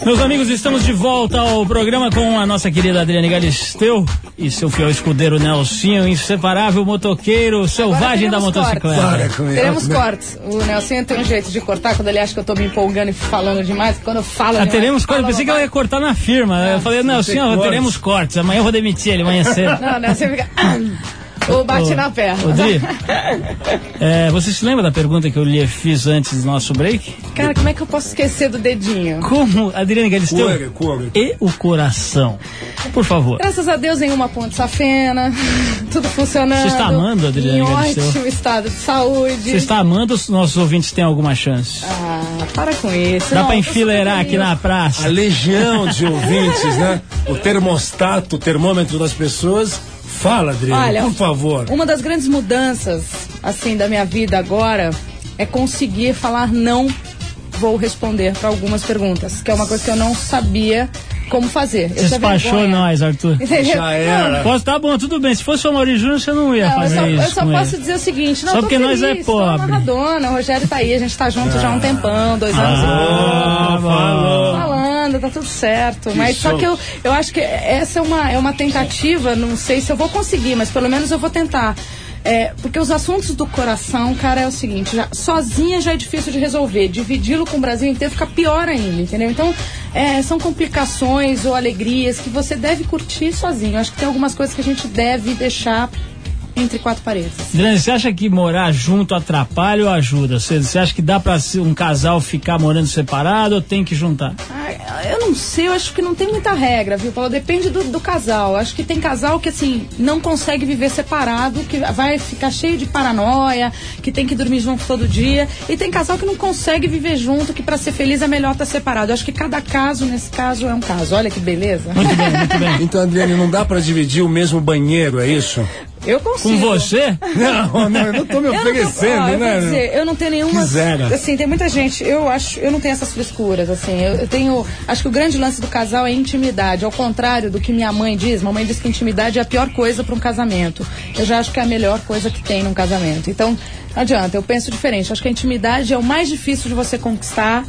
Meus amigos, estamos de volta ao programa com a nossa querida Adriane Galisteu e seu fiel escudeiro Nelsinho, inseparável motoqueiro selvagem da motocicleta. Para com Teremos cortes. O Nelson tem um jeito de cortar quando ele acha que eu tô me empolgando e falando demais. Quando eu falo Ah, demais, teremos cortes. Pensei que ela ia cortar na firma. Eu falei, não, tem senhor, cortes. teremos cortes. Amanhã eu vou demitir ele, amanhã cedo. Não, Nelson fica. "Ah, Ou bate na perna. Ô, Dri, é, você se lembra da pergunta que eu lhe fiz antes do nosso break? Cara, como é que eu posso esquecer do dedinho? Como, Adriane Galisteu, Cura, cura. e o coração? Por favor. Graças a Deus, nenhuma ponte safena, tudo funcionando. Você está amando, Adriane Em Galisteu? ótimo estado de saúde. Você está amando ou os nossos ouvintes têm alguma chance? Ah, para com isso. Dá tô enfileirar aqui na A praça? legião de ouvintes, né? O termostato, o termômetro das pessoas. Fala, Adriano, Olha, por favor. Uma das grandes mudanças, assim, da minha vida agora é conseguir falar não vou responder para algumas perguntas, que é uma coisa que eu não sabia como fazer. Eu Despachou nós, Arthur. Já era. Posso, tá bom, tudo bem. Se fosse o Maurício Júnior, você não ia Não, eu fazer só, eu isso. só com posso ele. dizer o seguinte, não, Só eu porque nós é feliz, pobre. amarradona, o Rogério tá aí, a gente tá junto já há um tempão, dois anos. Ah, falou. falando, tá tudo certo. mas só show. que eu, eu acho que essa é uma, é uma tentativa, não sei se eu vou conseguir, mas pelo menos eu vou tentar. É, porque os assuntos do coração, cara, é o seguinte, já, sozinha já é difícil de resolver. Dividi-lo com o Brasil inteiro fica pior ainda, entendeu? Então, é, são complicações ou alegrias que você deve curtir sozinho. Acho que tem algumas coisas que a gente deve deixar entre quatro paredes. Adriane, você acha que morar junto atrapalha ou ajuda? Você, você acha que dá pra se- um casal ficar morando separado ou tem que juntar? Eu não sei, eu acho que não tem muita regra, viu, Paulo? Depende do, do casal. Acho que tem casal que, assim, não consegue viver separado, que vai ficar cheio de paranoia, que tem que dormir junto todo dia. E tem casal que não consegue viver junto, que pra ser feliz é melhor estar separado. Eu acho que cada caso, nesse caso, é um caso. Olha que beleza. Muito bem, muito bem. Então, Adriane, não dá pra dividir o mesmo banheiro, é isso? Eu consigo. Com você? Não, não, eu não tô me Eu não, tô, oferecendo, ó, eu né? vou dizer, eu não tenho nenhuma. Quisera. Assim, tem muita gente. Eu acho, eu não tenho essas frescuras. Assim, eu, eu tenho. Acho que o grande lance do casal é intimidade. Ao contrário do que minha mãe diz. Mamãe diz que intimidade é a pior coisa para um casamento. Eu já acho que é a melhor coisa que tem num casamento. Então, não adianta. Eu penso diferente. Acho que a intimidade é o mais difícil de você conquistar.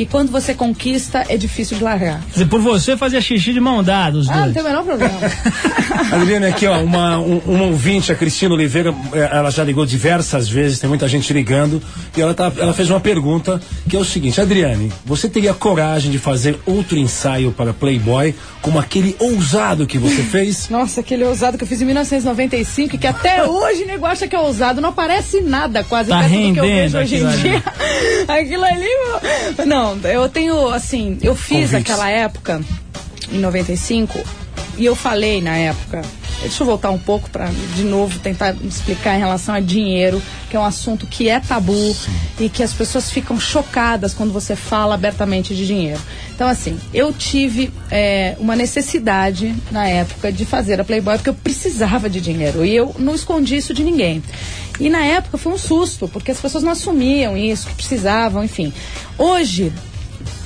E quando você conquista, é difícil de largar. Quer dizer, por você fazia xixi de mão dada, os Ah, não dois. tem o menor problema. Adriane, aqui, ó, uma, um, uma ouvinte, a Cristina Oliveira, eh, ela já ligou diversas vezes, tem muita gente ligando, e ela, tá, ela fez uma pergunta que é o seguinte: Adriane, você teria coragem de fazer outro ensaio para Playboy, como aquele ousado que você fez? Nossa, aquele ousado que eu fiz em 1995 e que até hoje nego acha que é ousado. Não aparece nada quase Tá perto do que eu rendendo vejo hoje em aquilo ali. dia. Aquilo ali. meu- Não, eu tenho, assim, eu fiz Convites. aquela época, em 95, e eu falei na época. Deixa eu voltar um pouco para de novo tentar explicar em relação a dinheiro, que é um assunto que é tabu e que as pessoas ficam chocadas quando você fala abertamente de dinheiro. Então, assim, eu tive é, uma necessidade na época de fazer a Playboy porque eu precisava de dinheiro e eu não escondi isso de ninguém. E na época foi um susto, porque as pessoas não assumiam isso, que precisavam, enfim. Hoje,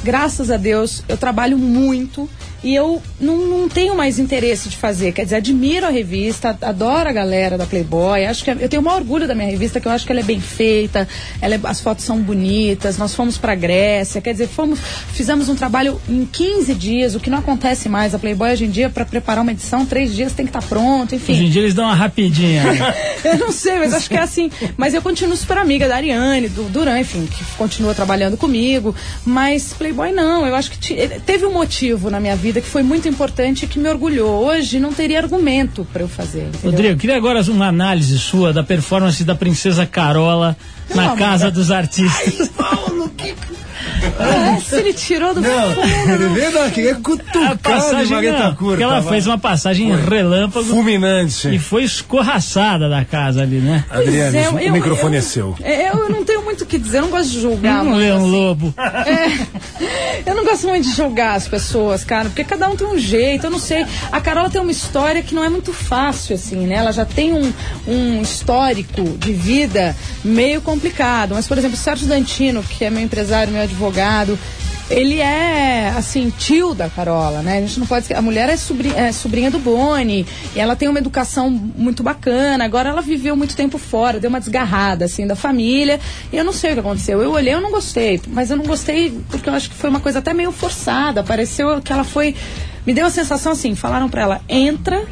graças a Deus, eu trabalho muito e eu não, não tenho mais interesse de fazer. Quer dizer, admiro a revista, adoro a galera da Playboy. Acho que é- eu tenho o maior orgulho da minha revista, que eu acho que ela é bem feita, ela é- as fotos são bonitas. Nós fomos pra Grécia, quer dizer, fomos, fizemos um trabalho em 15 dias, o que não acontece mais. A Playboy hoje em dia, para preparar uma edição, três dias tem que estar pronto, enfim. Hoje em dia eles dão uma rapidinha. né? Eu não sei, mas acho que é assim. Mas eu continuo super amiga da Ariane, do Duran, enfim, que continua trabalhando comigo. Mas Playboy não, eu acho que teve um motivo na minha vida que foi muito importante e que me orgulhou. Hoje não teria argumento para eu fazer. entendeu? Rodrigo, queria agora uma análise sua da performance da princesa Carola na Casa dos Artistas. Ah, se ele tirou do fundo. ele veio daqui, é A cutucado de não, Curta. porque ela fez uma passagem em relâmpago Fulminante. e foi escorraçada da casa ali, né? Adriane, Pois é, o eu- microfone eu- é seu. Eu, eu não tenho muito o que dizer, eu não gosto de julgar. Não é um assim. lobo. É, eu não gosto muito de julgar as pessoas, cara, porque cada um tem um jeito, eu não sei. A Carola tem uma história que não é muito fácil, assim, né? Ela já tem um, um histórico de vida meio complicado. Mas, por exemplo, o Sérgio Dantino, que é meu empresário, meu advogado, ele é, assim, tio da Carola, né? A gente não pode... A mulher é sobrinha, é sobrinha do Boni, e ela tem uma educação muito bacana. Agora, ela viveu muito tempo fora, deu uma desgarrada, assim, da família. E eu não sei o que aconteceu. Eu olhei, eu não gostei. Mas eu não gostei porque eu acho que foi uma coisa até meio forçada. Pareceu que ela foi... Me deu a sensação, assim, falaram pra ela, entra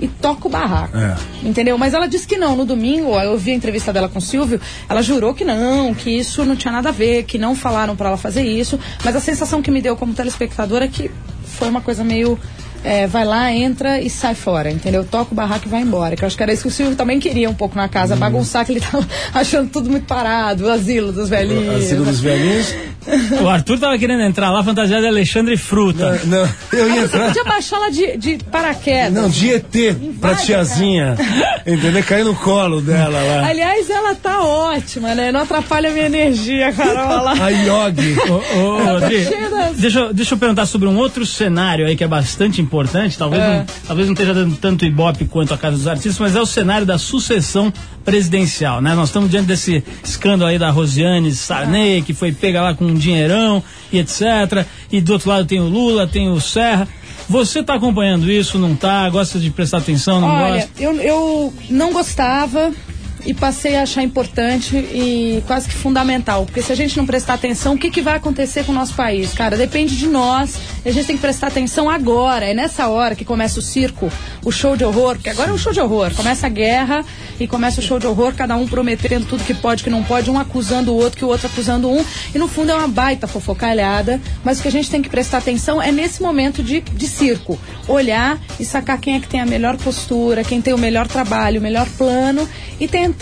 e toca o barraco. É. Entendeu? Mas ela disse que não. No domingo, eu vi a entrevista dela com o Silvio, ela jurou que não, que isso não tinha nada a ver, que não falaram pra ela fazer isso. Mas a sensação que me deu como telespectadora é que foi uma coisa meio é, vai lá, entra e sai fora, entendeu? Toca o barraco e vai embora. Que eu acho que era isso que o Silvio também queria um pouco na casa, bagunçar, que ele tava achando tudo muito parado, o asilo dos velhinhos. Asilo dos velhinhos. O Arthur tava querendo entrar lá fantasiado de Alexandre Fruta. Não, eu ia Você entrar. podia baixar lá de, de paraquedas. Não, de ET pra Vai, tiazinha. Entendeu? Cair no colo dela lá. Aliás, ela tá ótima, né? Não atrapalha a minha energia, Carola. A Yogi. Ela tá das- deixa, eu- deixa eu perguntar sobre um outro cenário aí que é bastante importante, talvez, É. não, talvez não esteja dando tanto ibope quanto a Casa dos Artistas, mas é o cenário da sucessão presidencial, né? Nós estamos diante desse escândalo aí da Rosiane Sarney, que foi pega lá com um dinheirão e etc. E do outro lado tem o Lula, tem o Serra. Você está acompanhando isso, não tá? Gosta de prestar atenção, não Olha, gosta? eu, eu não gostava e passei a achar importante e quase que fundamental. Porque se a gente não prestar atenção, o que, que vai acontecer com o nosso país? Cara, depende de nós. A gente tem que prestar atenção agora. É nessa hora que começa o circo, o show de horror. Porque agora é um show de horror. Começa a guerra e começa o show de horror, cada um prometendo tudo que pode, que não pode, um acusando o outro, que o outro acusando um. E no fundo é uma baita fofocalhada. Mas o que a gente tem que prestar atenção é nesse momento de, de circo. Olhar e sacar quem é que tem a melhor postura, quem tem o melhor trabalho, o melhor plano e tentar,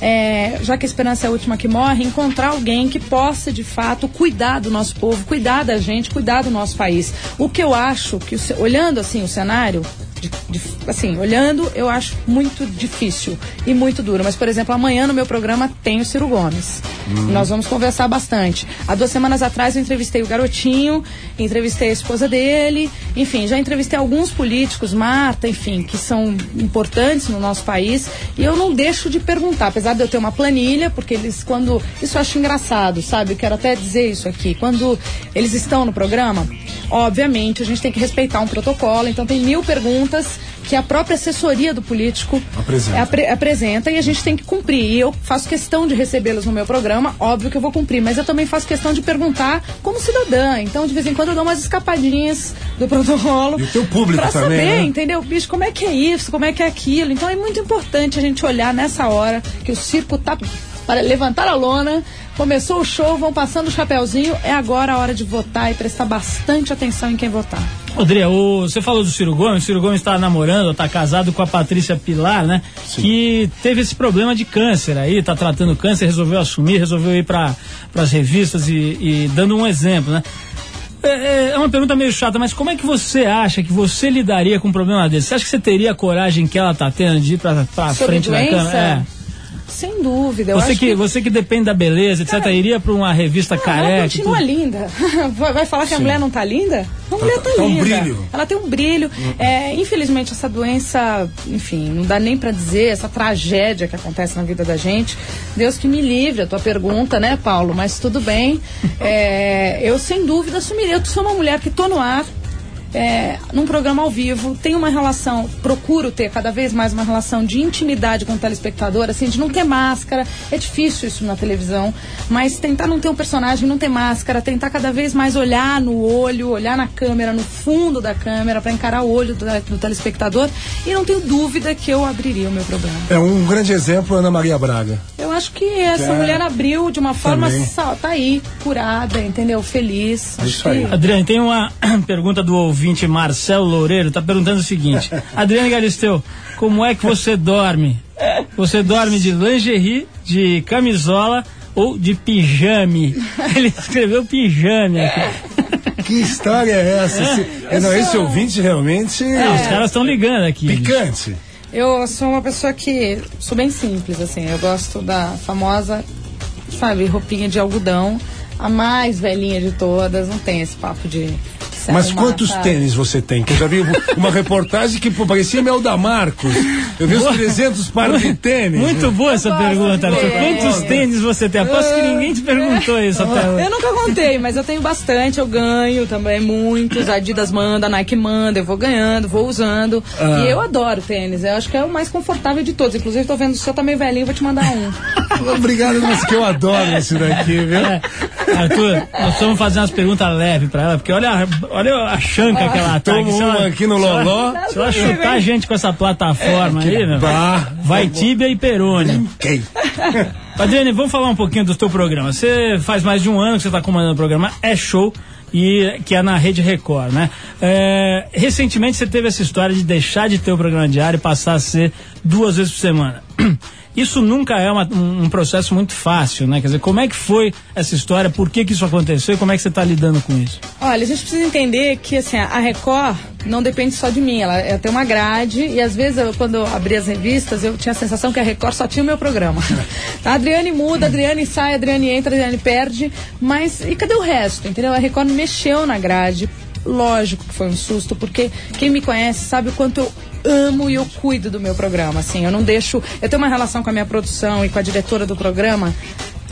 é, já que a esperança é a última que morre, encontrar alguém que possa de fato cuidar do nosso povo, cuidar da gente, cuidar do nosso país. O que eu acho que, olhando assim o cenário, de- de- assim, olhando, eu acho muito difícil e muito duro. Mas, por exemplo, amanhã no meu programa tem o Ciro Gomes. E nós vamos conversar bastante. Há duas semanas atrás eu entrevistei o garotinho, entrevistei a esposa dele, enfim, já entrevistei alguns políticos, Marta, enfim, que são importantes no nosso país. E eu não deixo de perguntar, apesar de eu ter uma planilha, porque eles, quando. Isso eu acho engraçado, sabe? Eu quero até dizer isso aqui. Quando eles estão no programa, obviamente a gente tem que respeitar um protocolo, então tem mil perguntas que a própria assessoria do político Apresenta. apre- apresenta e a gente tem que cumprir. E eu faço questão de recebê-los no meu programa, óbvio que eu vou cumprir, mas eu também faço questão de perguntar como cidadã. Então, de vez em quando, eu dou umas escapadinhas do protocolo. E o teu público pra também, saber, né? entendeu? Bicho, como é que é isso, como é que é aquilo. Então, é muito importante a gente olhar nessa hora que o circo tá para levantar a lona. Começou o show, vão passando o chapéuzinho. É agora a hora de votar e prestar bastante atenção em quem votar. Rodrigo, o- você falou do Ciro Gomes, o Ciro Gomes está namorando, está casado com a Patrícia Pilar, né? Que teve esse problema de câncer aí, tá tratando câncer, resolveu assumir, resolveu ir para as revistas e, e dando um exemplo, né? É, é- é uma pergunta meio chata, mas como é que você acha que você lidaria com um problema desse? Você acha que você teria a coragem que ela tá tendo de ir Sobre frente da doença? câmera? É. Sem dúvida. Eu Você acho que, você que depende da beleza, etc., iria pra uma revista Ela careca. e continua tudo. linda. Vai falar que a mulher não tá linda? A mulher tá, tá um linda. brilho. Ela tem um brilho. É, infelizmente, essa doença, enfim, não dá nem pra dizer, essa tragédia que acontece na vida da gente. Deus que me livre, a tua pergunta, né, Paulo? Mas tudo bem. É, eu, sem dúvida, assumiria. Eu sou uma mulher que tô no ar. É, num programa ao vivo, tenho uma relação, procuro ter cada vez mais uma relação de intimidade com o telespectador, assim, de não ter máscara. É difícil isso na televisão, mas tentar não ter um personagem, não ter máscara, tentar cada vez mais olhar no olho, olhar na câmera, no fundo da câmera, para encarar o olho do, do telespectador. E não tenho dúvida que eu abriria o meu programa. É um grande exemplo, Ana Maria Braga. Eu acho que essa É. mulher abriu de uma forma, só, tá aí, curada, entendeu? Feliz. É isso que- aí. Adriane, tem uma pergunta do ouvinte Marcelo Loureiro, tá perguntando o seguinte: Adriane Galisteu, como é que você dorme? Você dorme de lingerie, de camisola ou de pijame? Ele escreveu pijame aqui. Que história é essa? Esse, é, não, esse ouvinte realmente É, os caras estão ligando aqui. picante. Eu sou uma pessoa que sou bem simples, assim. Eu gosto da famosa, sabe, roupinha de algodão, a mais velhinha de todas. Não tem esse papo de. Se Mas quantos tênis você tem? Que eu já vi uma reportagem que pô, parecia Mel da Marcos. Eu vi uns 300 pares de tênis. Muito boa essa pergunta, Arthur. Quantos tênis você tem? Aposto que ninguém te perguntou isso até hoje. Eu nunca contei, mas eu tenho bastante, eu ganho também muitos. A Adidas manda, a Nike manda, eu vou ganhando, vou usando. Ah. E eu adoro tênis, eu acho que é o mais confortável de todos. Inclusive, tô vendo o seu tá meio velhinho, vou te mandar um. Obrigado, mas que eu adoro esse daqui, viu? É. Arthur, nós vamos fazer umas perguntas leves pra ela, porque olha, a- olha a chanca que ela tá. Toma uma aqui no loló. Se ela chutar a gente com essa plataforma aí, meu, Bah. vai tíbia e perônio. Quem? Adriane, vamos falar um pouquinho do teu programa. Você faz mais de um ano que você está comandando o programa É Show, e que é na Rede Record, né? É, recentemente você teve essa história de deixar de ter o programa diário e passar a ser duas vezes por semana. Isso nunca é uma- um, processo muito fácil, né? Quer dizer, como é que foi essa história, por que, que isso aconteceu e como é que você está lidando com isso? Olha, a gente precisa entender que assim, a Record não depende só de mim, ela, ela tem uma grade e às vezes eu, quando eu abri as revistas eu tinha a sensação que a Record só tinha o meu programa. A Adriane muda, a Adriane sai, a Adriane entra, a Adriane perde, mas e cadê o resto, entendeu? A Record mexeu na grade, lógico que foi um susto, porque quem me conhece sabe o quanto eu amo e eu cuido do meu programa, assim, eu não deixo, eu tenho uma relação com a minha produção e com a diretora do programa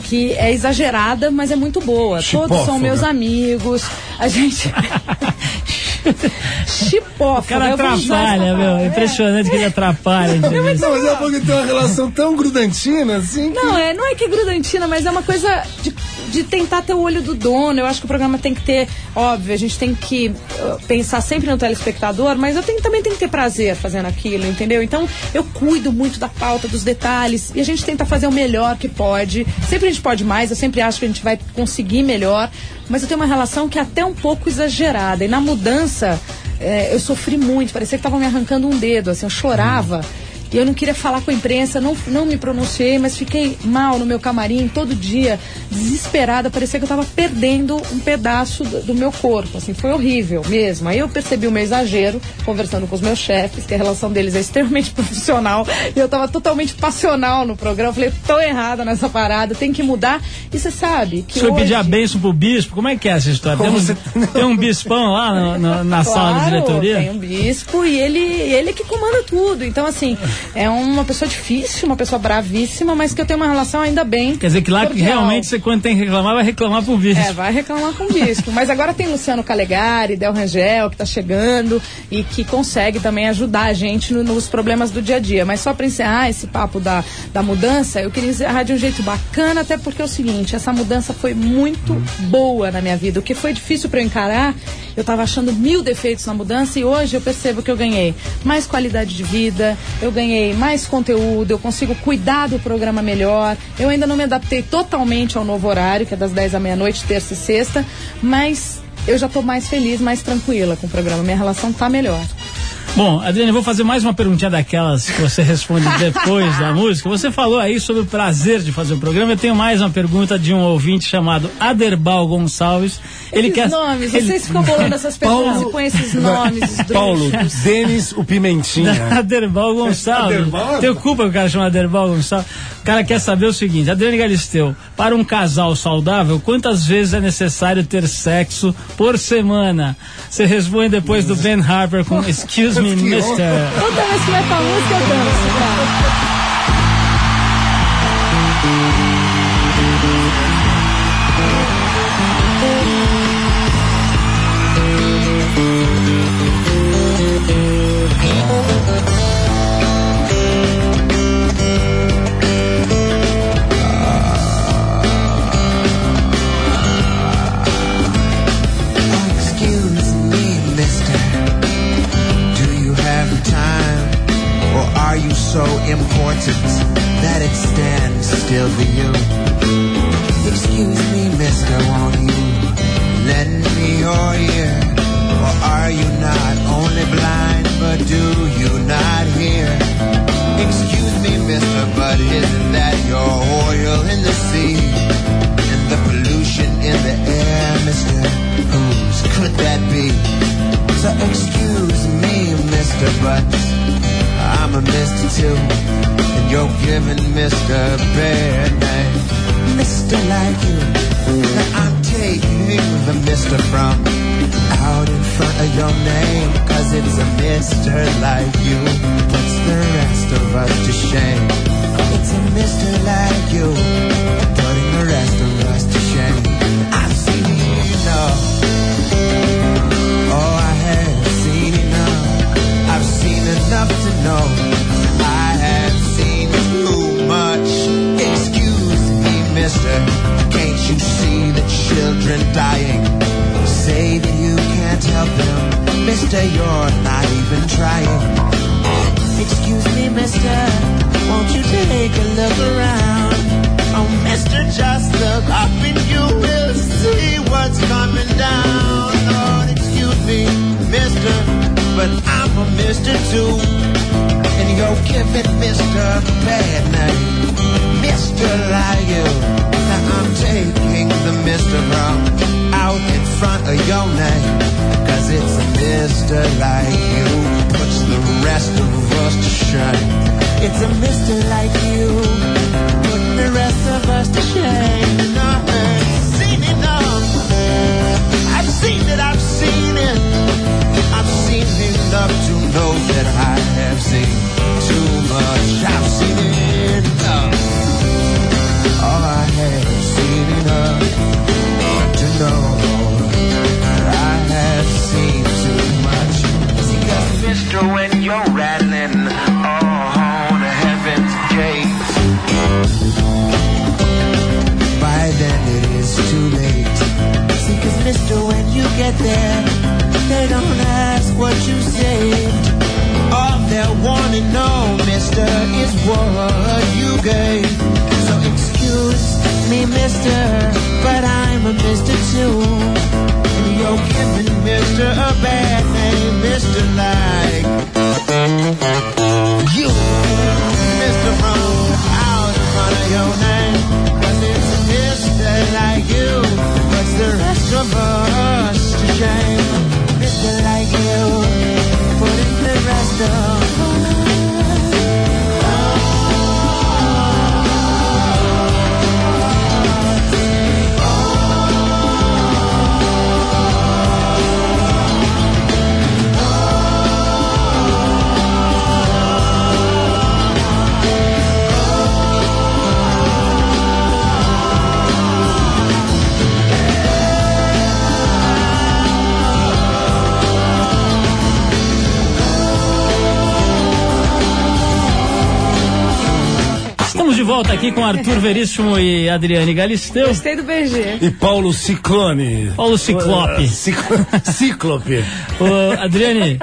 que é exagerada, mas é muito boa. Todos são Chipófoga. meus amigos. A gente. Chipófoga. O cara atrapalha, meu. É impressionante que ele atrapalha. a entrevista. Não, mas é porque tem uma relação tão grudantina assim. que- Não, é, não é que é grudantina, mas é uma coisa de, de tentar ter o olho do dono. Eu acho que o programa tem que ter, óbvio, a gente tem que uh, pensar sempre no telespectador, mas eu tenho- também tenho que ter prazer fazendo aquilo, entendeu? Então eu cuido muito da pauta, dos detalhes, e a gente tenta fazer o melhor que pode. Sempre a gente pode mais, eu sempre acho que a gente vai conseguir melhor, mas eu tenho uma relação que é até um pouco exagerada. E na mudança, eh, eu sofri muito, parecia que estavam me arrancando um dedo, assim, eu chorava. E eu não queria falar com a imprensa, não, não me pronunciei, mas fiquei mal no meu camarim todo dia, desesperada. Parecia que eu estava perdendo um pedaço do, do meu corpo. Assim, foi horrível mesmo. Aí eu percebi o meu exagero, conversando com os meus chefes, que a relação deles é extremamente profissional. E eu estava totalmente passional no programa. Eu falei, tô errada nessa parada, tem que mudar. E você sabe que. O senhor hoje... pedir a benção pro bispo, como é que é essa história? Tem um, você- tem um bispão lá no- no- na sala de Claro, diretoria? Tem um bispo e ele, ele que comanda tudo. Então, assim, é uma pessoa difícil, uma pessoa bravíssima, mas que eu tenho uma relação ainda bem. Quer dizer que lá que cordial. realmente você, quando tem que reclamar, vai reclamar pro bispo. É, vai reclamar com o bispo. Mas agora tem Luciano Calegari, Del Rangel, que tá chegando e que consegue também ajudar a gente no- nos problemas do dia a dia. Mas só pra encerrar esse papo da, da mudança, eu queria encerrar de um jeito bacana, até porque é o seguinte, essa mudança foi muito boa na minha vida. O que foi difícil pra eu encarar, eu tava achando mil defeitos na mudança e hoje eu percebo que eu ganhei mais qualidade de vida, eu ganhei mais conteúdo, eu consigo cuidar do programa melhor. Eu ainda não me adaptei totalmente ao novo horário, que é das 10 da meia-noite, terça e sexta, mas eu já tô mais feliz, mais tranquila com o programa. Minha relação tá melhor. Bom, Adriane, eu vou fazer mais uma perguntinha daquelas que você responde depois da música. Você falou aí sobre o prazer de fazer o programa. Eu tenho mais uma pergunta de um ouvinte chamado Aderbal Gonçalves. Ele esses quer. nomes, ele- vocês ficam bolando essas perguntas Paulo- e põem esses nomes. Paulo, Denis o Pimentinha. Aderbal Gonçalves. Aderbal? Tenho culpa que o cara chama Aderbal Gonçalves. O cara quer saber o seguinte: Adriane Galisteu, para um casal saudável, quantas vezes é necessário ter sexo por semana? Você responde depois do Ben Harper com Excuse me, Mister. Toda vez que vai pra música, eu danço, cara. Com Arthur Veríssimo e Adriane Galisteu. Gostei do BG. E Paulo Ciclone. Paulo Ciclope. Ciclo- Cíclope. Ô, Adriane,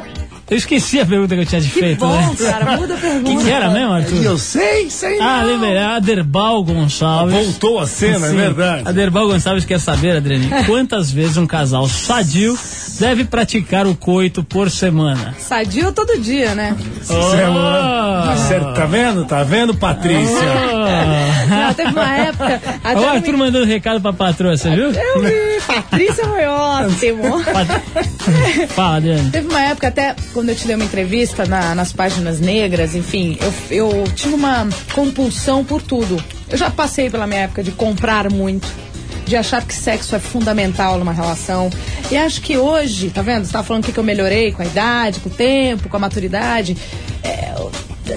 eu esqueci a pergunta que eu tinha te Que feito, bom, né? cara. Muda a pergunta. Quem que era mesmo, Arthur? Eu sei, sei Ah, não. lembrei, é Aderbal Gonçalves. Voltou a cena, é Sim. verdade. Aderbal Gonçalves quer saber, Adriane, quantas vezes um casal sadio deve praticar o coito por semana? Sadio todo dia, né? Oh! Cê- Tá vendo? Tá vendo, Patrícia? Não, teve uma época. o Arthur me- mandando recado pra patroa, você viu? Eu vi, Patrícia foi ótimo. Pat- Fala, Adriane. Teve uma época, até quando eu te dei uma entrevista na- nas páginas negras, enfim, eu, eu tive uma compulsão por tudo. Eu já passei pela minha época de comprar muito, de achar que sexo é fundamental numa relação. E acho que hoje, tá vendo? Você tava falando que eu melhorei com a idade, com o tempo, com a maturidade. É,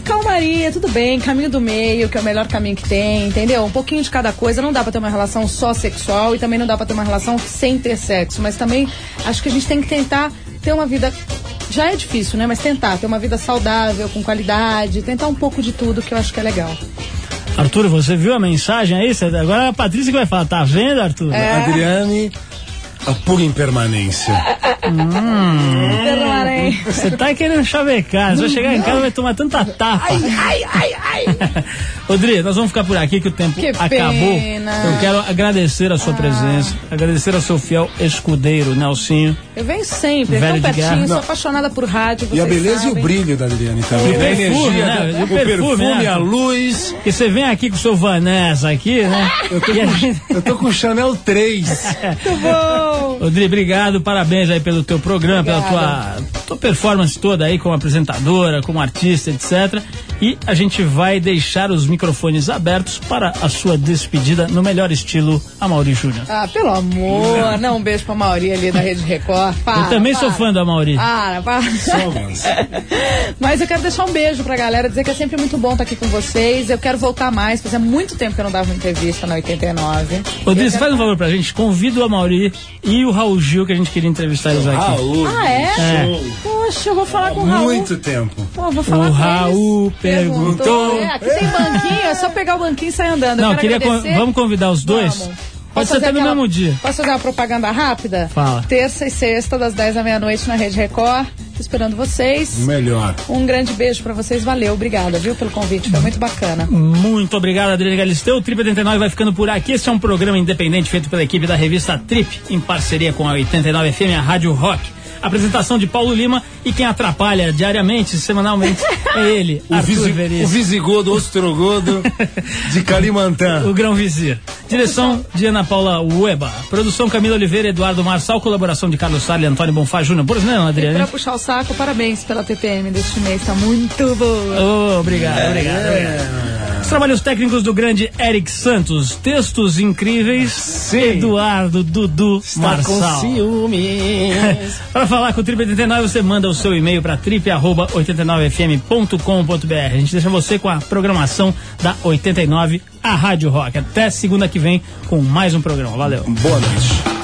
calmaria, tudo bem, caminho do meio, que é o melhor caminho que tem, entendeu? Um pouquinho de cada coisa. Não dá pra ter uma relação só sexual e também não dá pra ter uma relação sem ter sexo. Mas também acho que a gente tem que tentar ter uma vida. Já é difícil, né? Mas tentar ter uma vida saudável, com qualidade, tentar um pouco de tudo que eu acho que é legal. Arthur, você viu a mensagem aí? Agora é a Patrícia que vai falar. Tá vendo, Arthur? É. Adriane, a pura impermanência. Permanente. Você tá querendo chavecar. Você vai chegar em casa e vai tomar tanta tapa. Ai, ai, ai. Rodrigo, nós vamos ficar por aqui que o tempo Que acabou. pena. Eu quero agradecer a sua presença, agradecer ao seu fiel escudeiro, Nelsinho. Eu venho sempre, Velho de guerra. pertinho, sou Não. apaixonada por rádio. E a vocês beleza e o sabem. brilho da Adriane também. O A perfume, energia, né? da- E o o perfume, perfume, né? a luz. E você vem aqui com o seu Vanessa aqui, né? Eu tô, E a com, eu tô com Chanel 3. Rodrigo, obrigado, parabéns aí pelo teu programa, pela tua, tua performance toda aí como apresentadora, como artista, etc. E a gente vai deixar os microfones abertos para a sua despedida no melhor estilo Amaury Júnior. Ah, pelo amor. Não, um beijo pra Mauri ali da Rede Record. Para, Eu também sou para. fã do Amaury. Para, para. Somos. Mas eu quero deixar um beijo pra galera, dizer que é sempre muito bom estar aqui com vocês. Eu quero voltar mais, fazia muito tempo que eu não dava uma entrevista na 89. Rodrigo, quero- faz um favor pra gente, convida o Amaury e o Raul Gil, que a gente queria entrevistar eles aqui. Raul. Ah, é? É. Poxa, eu vou falar com o Raul. Muito tempo. Pô, vou falar O com Raul eles. perguntou. É, aqui tem banquinho, é só pegar o banquinho e sair andando. Não, queria con- vamos convidar os dois? Vamos. Pode ser até no aquela- mesmo dia. Posso fazer uma propaganda rápida? Fala. Terça e sexta, das 10 da meia-noite na Rede Record. Tô esperando vocês. Melhor. Um grande beijo pra vocês. Valeu, obrigada, viu, pelo convite. Foi muito bacana. Muito obrigado, Adriane Galisteu. O Trip 89 vai ficando por aqui. Esse é um programa independente feito pela equipe da revista Trip, em parceria com a 89 FM, a Rádio Rock. Apresentação de Paulo Lima e quem atrapalha diariamente, semanalmente, é ele, O, Arthur visi, Veríssimo. o visigodo, ostrogodo de Calimantã. O Grão Vizir. Direção de Ana Paula Ueba. Produção Camila Oliveira, Eduardo Marçal. Colaboração de Carlos Salles e Antônio Bonfá Júnior. Por exemplo, Pra Adriane? puxar o saco, parabéns pela TPM deste mês, tá muito boa. Oh, obrigado, obrigado, obrigado. Os trabalhos técnicos do grande Eric Santos. Textos incríveis. Eduardo Dudu Está com Marçal. ciúmes. Para falar com o Trip 89, você manda o seu e-mail para trip89fm.com.br. A gente deixa você com a programação da 89, a Rádio Rock. Até segunda que vem com mais um programa. Valeu. Boa noite.